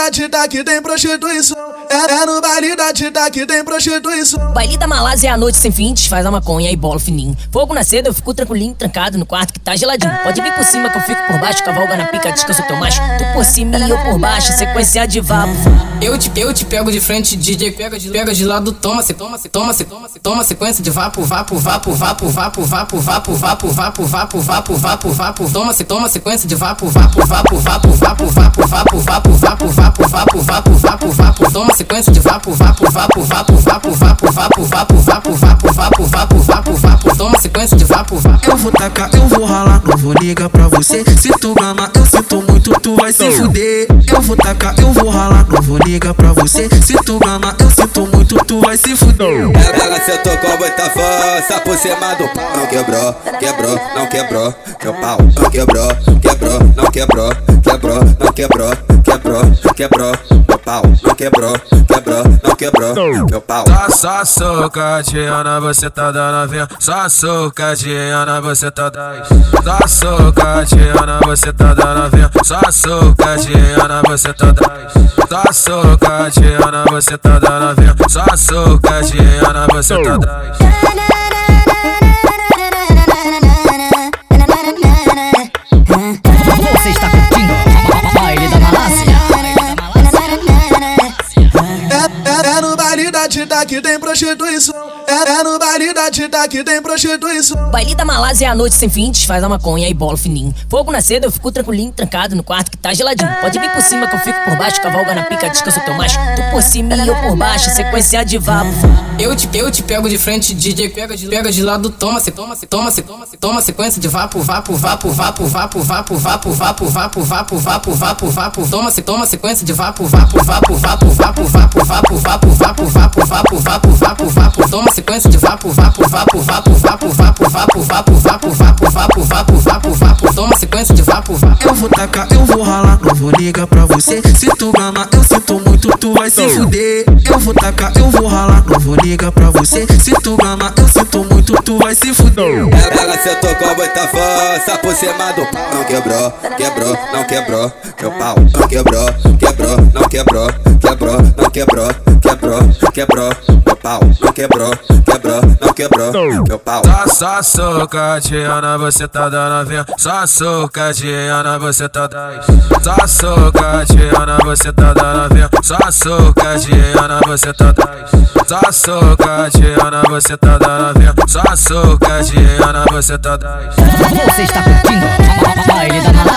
da Tita que tem prostituição. É, é no baile da Tita que tem prostituição. Baile da Malásia é a noite sem fim, desfaz a maconha e bola fininho. Fogo na seda, eu fico tranquilinho, trancado no quarto que tá geladinho. Pode vir por cima que eu fico por baixo, cavalga na pica, descanso teu macho. Tu por cima e eu por baixo, sequência de vapo. Eu te, eu te pego de frente, DJ pega de, pega de lado, toma, se toma, se toma, se toma, se toma, sequência de vapo, vapo, vapo, vapo, vapo, vapo, vapo, vapo, vapo, vapo, vapo, vapo, vapo, toma, se toma, sequência de vapo, vapo, vapo, vapo, vapo, vapo, vapo, vapo, vapo, vapo, vapo, vapo, vapo, vapo, toma sequência de vapo, vapo, vapo, vapo, vapo, vapo, vapo, vapo, vapo, vapo, vapo, vapo, vapo, vapo, toma sequência de vapo, vapo. Eu vou tacar, eu vou ralar, não vou ligar pra você. Se tu mama, eu sinto muito, tu vai se fuder. Eu vou tacar, eu vou ralar, não vou ligar pra você. Se tu mama, eu sinto muito, tu vai se fuder. Ela sentou com muita força por cima do pau. Não quebrou, quebrou, não quebrou. Meu pau não quebrou, quebrou, não quebrou, quebrou, não quebrou, quebrou, quebrou. Meu pau não quebrou, quebrou, não quebrou. Meu pau. Só, só socadinha, você tá dando vinha. Só socadinha, você tá dando. Só socadinha, você tá dando vinha. Só socadinha, você tá dando. Só socadinha, você tá dando vinha. Só socadinha, você tá dando. Tita que tem prostituição. É, é no baile da Tita que tem prostituição. Baile da Malásia é a noite sem fim, desfaz a maconha e bola fininho. Fogo na seda, eu fico tranquilinho, trancado no quarto que tá geladinho. Pode vir por cima que eu fico por baixo, cavalga na pica, descanso teu macho. Tu por cima e eu por baixo, sequência de vapo. Eu te, eu te pego de frente, DJ pega de, pega de lado, toma, se toma, se toma, se toma, se toma, sequência de vapo, vapo, vapo, vapo, vapo, vapo, vapo, vapo, vapo, vapo, vapo, vapo, vapo, toma, se toma, sequência de vapo, vapo, vapo, vapo, vapo, vapo, vapo, vapo, vapo, vapo, vapo, vapo, vapo, vapo, toma, sequência de vapo, vapo, vapo, vapo, vapo, vapo, vapo, vapo, vapo, vapo, vapo, vapo, vapo, vapo, toma, sequência de vapo, vapo. Eu vou tacar, eu vou ralar, não vou ligar pra você. Se tu mama, eu sinto muito, tu vai se fuder. Eu vou tacar, eu vou ralar, não vou ligar pra você. Se tu mama, eu sinto muito, tu vai se fuder. Ela sentou com muita força por cima do pau. Não quebrou, quebrou, não quebrou. Meu pau não quebrou, quebrou, não quebrou, quebrou, não quebrou, quebrou, quebrou. Meu pau não quebrou, quebrou, não quebrou. Meu pau. Só, só socadinha, você tá dando vinha. Só socadinha, você tá dando. Só socadinha, você tá dando vinha. Só socadinha, você tá dando. Só socadinha, você tá dando vinha. Só socadinha, você tá dando. Você está curtindo Baile da.